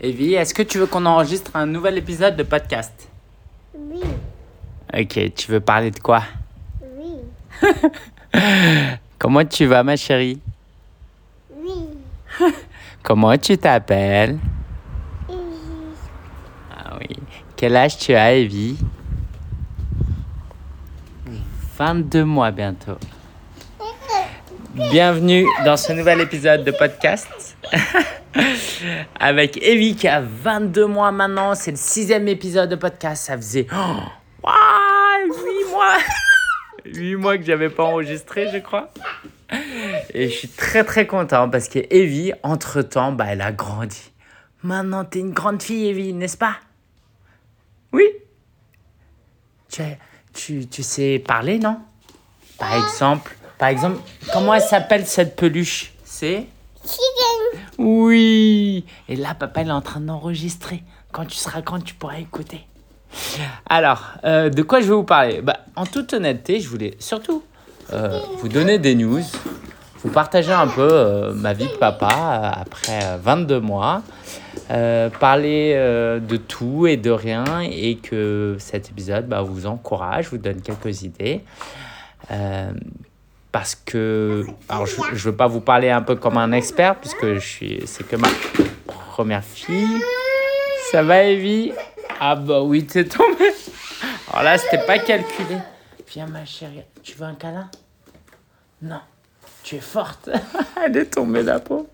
Evie, est-ce que tu veux qu'on enregistre un nouvel épisode de podcast? Oui, Ok, tu veux parler de quoi? Oui, Comment tu vas ma chérie? Oui. Comment tu t'appelles? Et Ah oui. Quel âge tu as Evie? 22 mois bientôt. Bienvenue dans ce nouvel épisode de podcast avec Evie qui a 22 mois maintenant. C'est le sixième épisode de podcast. Ça faisait oh, waouh, 8 mois. 8 mois que j'avais pas enregistré, je crois. Et je suis très très content parce que Evie, entre-temps, bah, elle a grandi. Maintenant, t'es une grande fille, Evie, n'est-ce pas? Oui tu, tu, tu sais parler, non? Par exemple, par exemple, comment elle s'appelle cette peluche? C'est? Chicken. Oui Et là, papa, il est en train d'enregistrer. Quand tu seras grand, tu pourras écouter. Alors, euh, de quoi je vais vous parler? Bah, En toute honnêteté, je voulais surtout euh, vous donner des news, vous partager un peu euh, ma vie de papa après euh, 22 mois, parler de tout et de rien et que cet épisode bah, vous encourage, vous donne quelques idées. Parce que, alors je ne veux pas vous parler un peu comme un expert, puisque je suis, c'est que ma première fille. Ça va, Evie? Ah bah oui, t'es tombée. Alors là, c'était pas calculé. Viens, ma chérie, tu veux un câlin? Non, tu es forte. Elle est tombée, la peau.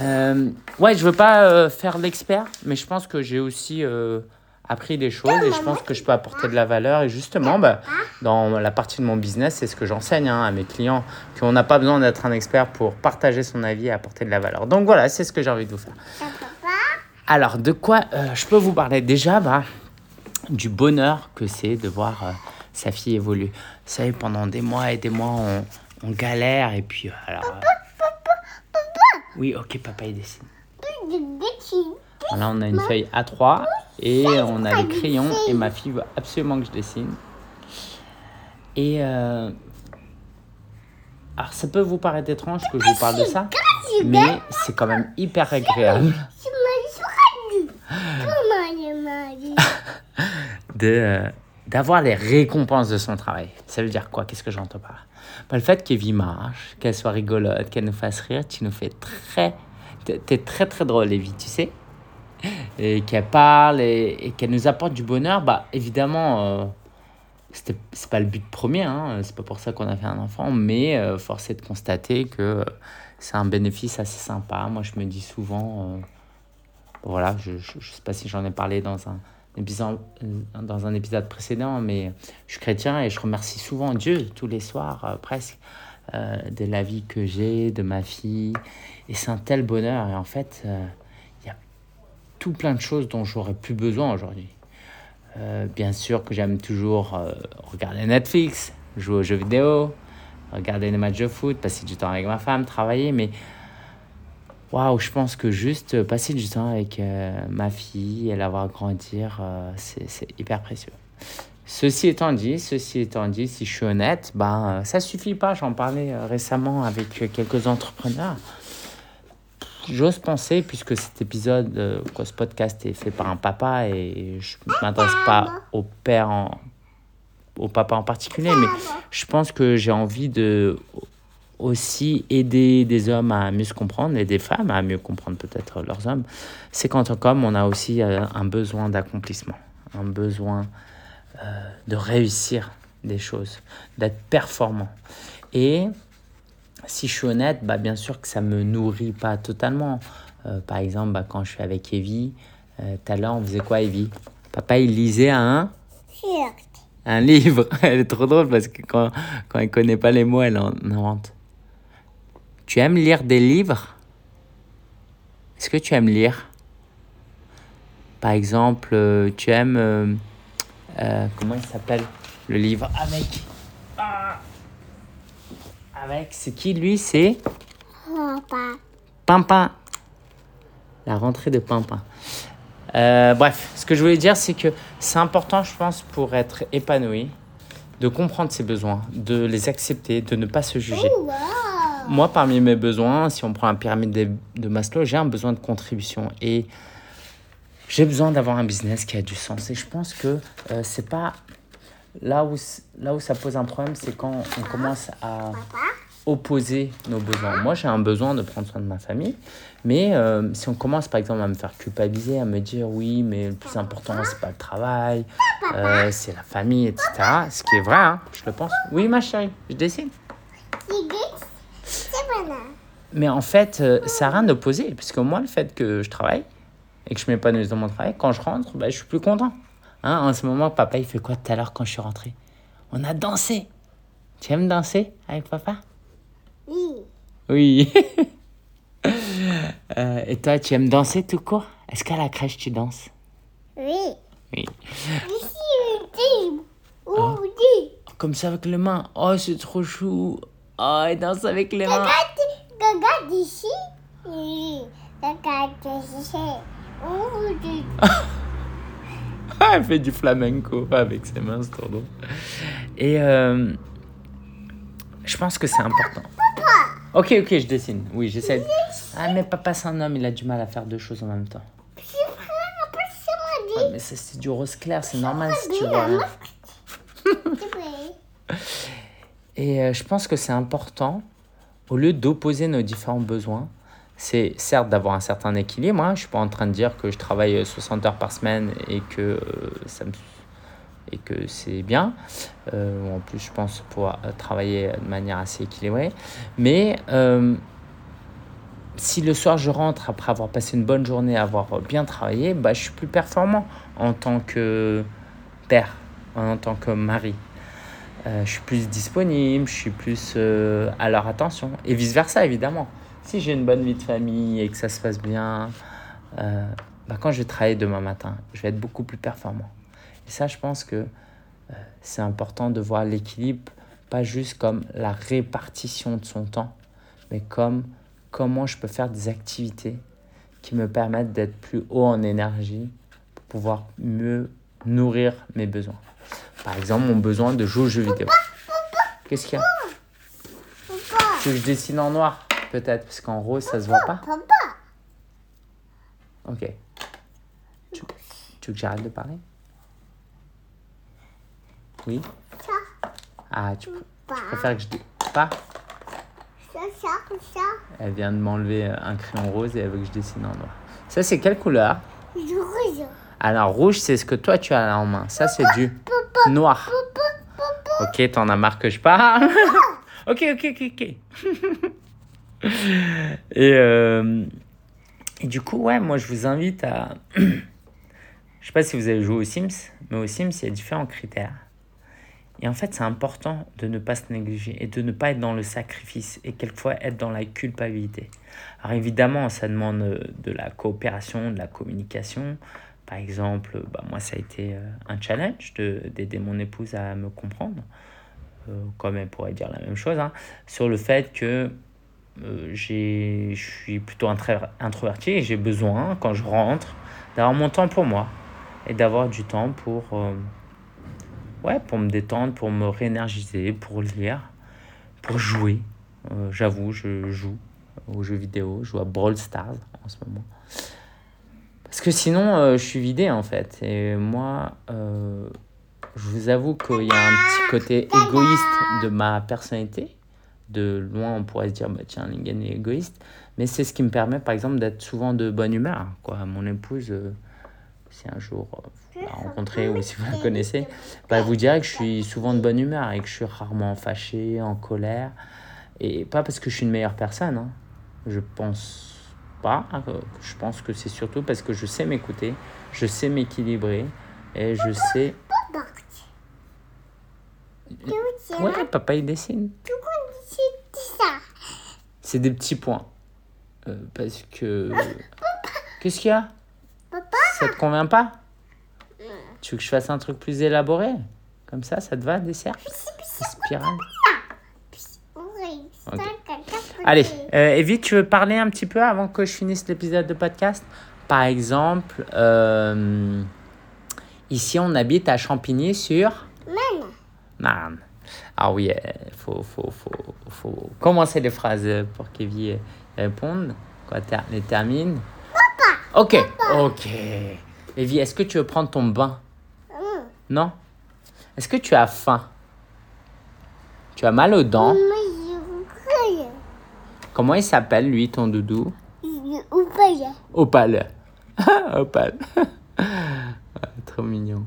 Euh, ouais, je veux pas euh, faire l'expert, mais je pense que j'ai aussi euh, appris des choses et je pense que je peux apporter de la valeur. Et justement, bah, dans la partie de mon business, c'est ce que j'enseigne hein, à mes clients, qu'on n'a pas besoin d'être un expert pour partager son avis et apporter de la valeur. Donc voilà, c'est ce que j'ai envie de vous faire. Papa, Alors, de quoi euh, je peux vous parler? Déjà, bah, du bonheur que c'est de voir euh, sa fille évoluer. Vous savez, pendant des mois et des mois, on, on galère et puis, euh, alors... euh, Oui, ok, papa, il dessine. Là, on a une feuille A3 et on a les crayons et ma fille veut absolument que je dessine. Et euh, alors, ça peut vous paraître étrange que je vous parle de ça, mais c'est quand même hyper agréable. de d'avoir les récompenses de son travail. Ça veut dire quoi? Qu'est-ce que j'entends par Bah, Le fait qu'Evie marche, qu'elle soit rigolote, qu'elle nous fasse rire, tu nous fais très... T'es très très drôle, Evie, tu sais? Et qu'elle parle et, qu'elle nous apporte du bonheur, bah évidemment, euh, c'est pas le but premier, hein, c'est pas pour ça qu'on a fait un enfant, mais euh, force est de constater que euh, c'est un bénéfice assez sympa. Moi, je me dis souvent... euh, voilà, je ne sais pas si j'en ai parlé dans un, épisode, dans un épisode précédent, mais je suis chrétien et je remercie souvent Dieu tous les soirs, euh, presque, de la vie que j'ai, de ma fille. Et c'est un tel bonheur. Et en fait, tout plein de choses dont j'aurais plus besoin aujourd'hui. Euh, bien sûr que j'aime toujours euh, regarder Netflix, jouer aux jeux vidéo, regarder les matchs de foot, passer du temps avec ma femme, travailler, mais Waouh, je pense que juste passer du temps avec euh, ma fille et la voir grandir, c'est hyper précieux. Ceci étant dit, ceci étant dit, si je suis honnête, ben, ça suffit pas. J'en parlais récemment avec quelques entrepreneurs. J'ose penser, puisque cet épisode, euh, quoi, ce podcast est fait par un papa et je ne m'adresse pas au père, en, au papa en particulier, mais je pense que j'ai envie de aussi aider des hommes à mieux se comprendre et des femmes à mieux comprendre peut-être leurs hommes, c'est qu'en tant qu'homme, on a aussi euh, un besoin d'accomplissement, un besoin euh, de réussir des choses, d'être performant. Et si je suis honnête, bah, bien sûr que ça ne me nourrit pas totalement. Euh, par exemple, bah, quand je suis avec Evie, euh, tout à l'heure, on faisait quoi, Evie? Papa, il lisait un, un livre. Elle est trop drôle parce que quand, quand elle connaît pas les mots, elle en invente. Tu aimes lire des livres? Est-ce que tu aimes lire? Par exemple, euh, tu aimes... euh, comment il s'appelle? Le livre avec... Ah avec, c'est qui lui C'est Papa. Pimpin. La rentrée de Pimpin. Euh, bref, ce que je voulais dire, c'est que c'est important, je pense, pour être épanoui, de comprendre ses besoins, de les accepter, de ne pas se juger. Wow. moi, parmi mes besoins, si on prend un pyramide de, de Maslow, j'ai un besoin de contribution. Et j'ai besoin d'avoir un business qui a du sens. Et je pense que euh, c'est pas. Là où, là où ça pose un problème, c'est quand on commence à opposer nos besoins. Moi, j'ai un besoin de prendre soin de ma famille, mais euh, si on commence par exemple à me faire culpabiliser, à me dire oui, mais le plus important, c'est pas le travail, euh, c'est la famille, etc. Ce qui est vrai, hein, je le pense. Oui, ma chérie, je dessine. Mais en fait, euh, ça n'a rien d'opposé, puisque moi, le fait que je travaille et que je m'épanouisse dans mon travail, quand je rentre, bah, je suis plus content. Hein, en ce moment, papa, il fait quoi tout à l'heure quand je suis rentré? On a dansé. Tu aimes danser avec papa? Oui. Oui. Euh, et toi, tu aimes danser tout court? Est-ce qu'à la crèche, tu danses? Oui. Oui. Dit. Comme ça avec les mains. Oh, c'est trop chou. Oh, il danse avec les mains. Regarde, ici. Regarde ici. Elle fait du flamenco avec ses mains, c'est trop drôle. Et euh, je pense que c'est important. Ok, ok, je dessine. Oui, j'essaie. Ah, mais papa, c'est un homme, il a du mal à faire deux choses en même temps. Ah, mais ça, c'est du rose clair, c'est normal si tu vois. vrai. Et euh, je pense que c'est important, au lieu d'opposer nos différents besoins, c'est certes d'avoir un certain équilibre. Hein. Je ne suis pas en train de dire que je travaille euh, 60 heures par semaine et que, euh, ça me, et que c'est bien. Euh, en plus, je pense pouvoir euh, travailler de manière assez équilibrée. Mais euh, si le soir je rentre après avoir passé une bonne journée, avoir bien travaillé, bah, je suis plus performant en tant que père, en tant que mari. Je suis plus disponible, je suis plus euh, à leur attention. Et vice-versa, évidemment. Si j'ai une bonne vie de famille et que ça se passe bien, bah, quand je vais travailler demain matin, je vais être beaucoup plus performant. Et ça, je pense que euh, c'est important de voir l'équilibre, pas juste comme la répartition de son temps, mais comme comment je peux faire des activités qui me permettent d'être plus haut en énergie pour pouvoir mieux nourrir mes besoins. Par exemple, mon besoin de jouer aux jeux vidéo. Qu'est-ce qu'il y a? Que je dessine en noir Peut-être, parce qu'en rose, ça se voit pas? Ok. Tu veux que j'arrête de parler? Oui Ça. Ah, tu, pr- Pas. tu préfères que je dise pas Ça, ça, ça. Elle vient de m'enlever euh, un crayon rose et elle veut que je dessine en noir. Ça, c'est quelle couleur? Du rouge. Alors, rouge, c'est ce que toi, tu as là en main. Ça, c'est du noir. Ok, t'en as marre que je parle. ok, ok, ok, ok. et, euh, et du coup, ouais, moi, je vous invite à... je sais pas si vous avez joué aux Sims, mais aux Sims, il y a différents critères. Et en fait, c'est important de ne pas se négliger et de ne pas être dans le sacrifice et quelquefois être dans la culpabilité. Alors évidemment, ça demande euh, de la coopération, de la communication. Par exemple, bah, moi, ça a été euh, un challenge de- d'aider mon épouse à me comprendre, euh, comme elle pourrait dire la même chose, hein, sur le fait que je suis plutôt introverti et j'ai besoin, quand je rentre, d'avoir mon temps pour moi et d'avoir du temps pour, ouais, pour me détendre, pour me réénergiser, pour lire, pour jouer. Euh, J'avoue, je joue aux jeux vidéo, je joue à Brawl Stars en ce moment. Parce que sinon, euh, je suis vidé en fait. Et moi, euh, je vous avoue qu'il y a un petit côté égoïste de ma personnalité. De loin, on pourrait se dire, bah, tiens, Lingen est égoïste. Mais c'est ce qui me permet, par exemple, d'être souvent de bonne humeur. Quoi. Mon épouse, si un jour euh, la rencontrez ou si vous la connaissez, bah, vous dirait que je suis souvent de bonne humeur et que je suis rarement fâché, en colère. Et pas parce que je suis une meilleure personne. hein. Je pense pas. hein, que- Je pense que c'est surtout parce que je sais m'écouter, je sais m'équilibrer et je sais. Dire Ouais, papa il dessine. C'est des petits points. Euh, parce que. Qu'est-ce qu'il y a? Papa. Ça te convient pas? Tu veux que je fasse un truc plus élaboré? Comme ça, ça te va, des cercles? Des spirales? Oui. Ok. Ça, caca, Allez, euh, Evie, tu veux parler un petit peu avant que je finisse l'épisode de podcast? Par exemple, euh, ici on habite à Champigny sur Maman. Marne. Ah oui, il faut, faut, faut, faut commencer les phrases pour qu'Evie réponde. Quoi, ter les termine. Papa Ok, ok. Evie, est-ce que tu veux prendre ton bain? Non Est-ce que tu as faim? Tu as mal aux dents? Comment il s'appelle, lui, ton doudou? Opal. Opal. Ah, Trop mignon.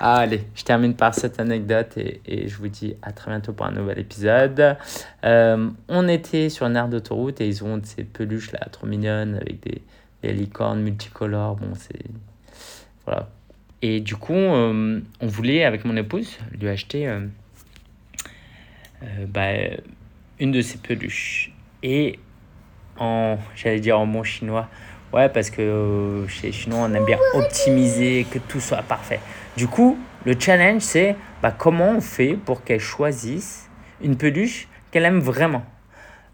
Ah, allez, je termine par cette anecdote et, et je vous dis à très bientôt pour un nouvel épisode. Euh, on était sur une aire d'autoroute et ils ont ces peluches là, trop mignonnes, avec des, des licornes multicolores. Bon, c'est. Voilà. Et du coup, euh, on voulait, avec mon épouse, lui acheter euh, euh, bah, une de ces peluches. Et en, j'allais dire en bon chinois, ouais, parce que chez les Chinois, on aime bien optimiser, que tout soit parfait. Du coup, le challenge, c'est bah, comment on fait pour qu'elle choisisse une peluche qu'elle aime vraiment.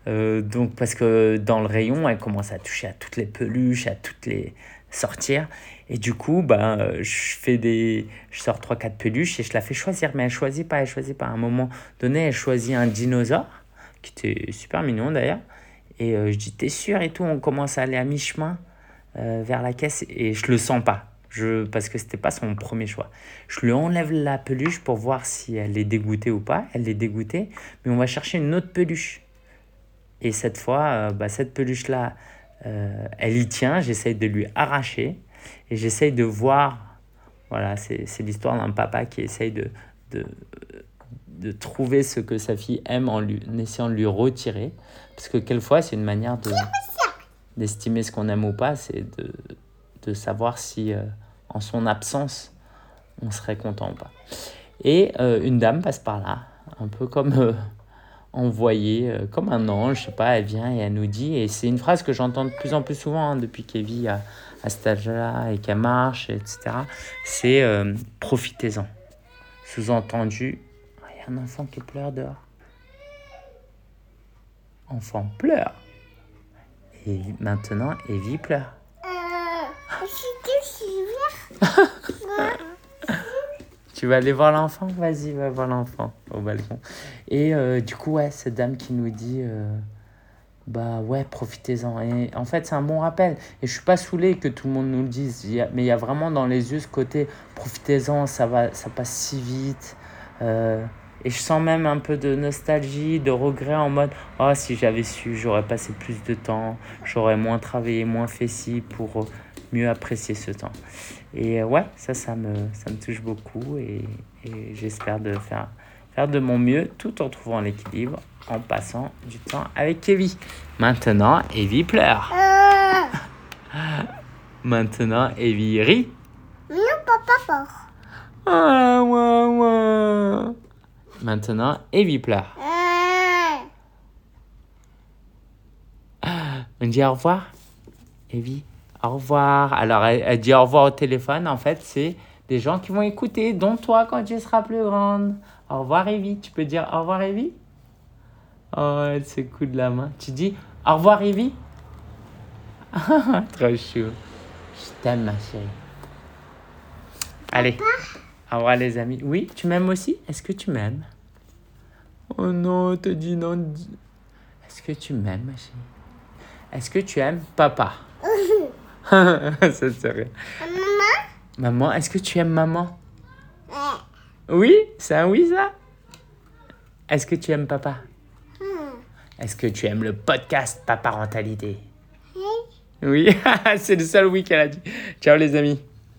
Donc, parce que dans le rayon, elle commence à toucher à toutes les peluches, à toutes les sortir. Et du coup, bah, euh, je fais des, je sors 3-4 peluches et je la fais choisir. Mais elle choisit pas, elle choisit pas. À un moment donné, elle choisit un dinosaure, qui était super mignon d'ailleurs. Et euh, je dis, t'es sûr et tout, on commence à aller à mi-chemin euh, vers la caisse et je le sens pas. Je, parce que c'était pas son premier choix. Je lui enlève la peluche pour voir si elle est dégoûtée ou pas. Elle est dégoûtée, mais on va chercher une autre peluche. Et cette fois, bah, cette peluche-là, euh, elle y tient. J'essaye de lui arracher et j'essaye de voir. Voilà, c'est l'histoire d'un papa qui essaye de, de, de trouver ce que sa fille aime en, lui, en essayant de lui retirer. Parce que quelquefois, c'est une manière de d'estimer ce qu'on aime ou pas, c'est de, de savoir si euh, en son absence, on serait content ou pas. Et euh, une dame passe par là, un peu comme envoyée, euh, comme un ange, je sais pas, elle vient et elle nous dit, et c'est une phrase que j'entends de plus en plus souvent hein, depuis qu'Evie a à cet âge-là et qu'elle marche, etc. C'est euh, profitez-en. Sous-entendu, il y a un enfant qui pleure dehors. Enfant pleure. Et maintenant, Evie pleure. Euh, Tu vas aller voir l'enfant? Vas-y, va voir l'enfant au balcon. Et euh, du coup, ouais, cette dame qui nous dit, euh, bah ouais, profitez-en. Et en fait, c'est un bon rappel. Et je suis pas saoulé que tout le monde nous le dise. Mais il y a vraiment dans les yeux ce côté, profitez-en, ça ça passe si vite. Euh, et je sens même un peu de nostalgie, de regret en mode, oh si j'avais su, j'aurais passé plus de temps, j'aurais moins travaillé, moins fait ci pour mieux apprécier ce temps. Et ouais, ça, ça me, ça me touche beaucoup et j'espère de faire, faire de mon mieux tout en trouvant l'équilibre, en passant du temps avec Evie. Maintenant, Evie pleure. Maintenant, Evie rit. non, papa. Ah. Maintenant, Evie pleure. Euh, On dit au revoir Evie, au revoir. Alors, elle, elle dit au revoir au téléphone. En fait, c'est des gens qui vont écouter, dont toi quand tu seras plus grande. Au revoir, Evie. Tu peux dire au revoir, Evie? Oh, elle se coud de la main. Tu dis au revoir, Evie? Trop chou. Je t'aime, ma chérie. Allez, au revoir, les amis. Oui, tu m'aimes aussi? Est-ce que tu m'aimes? Oh non, t'as dit non. dis- Est-ce que tu m'aimes, ma chérie? Est-ce que tu aimes papa? Ça serait. Maman est-ce que tu aimes maman? Oui, c'est un oui ça? Est-ce que tu aimes papa? Hmm. Est-ce que tu aimes le podcast Paparentalité. Oui, c'est le seul oui qu'elle a dit. Ciao les amis.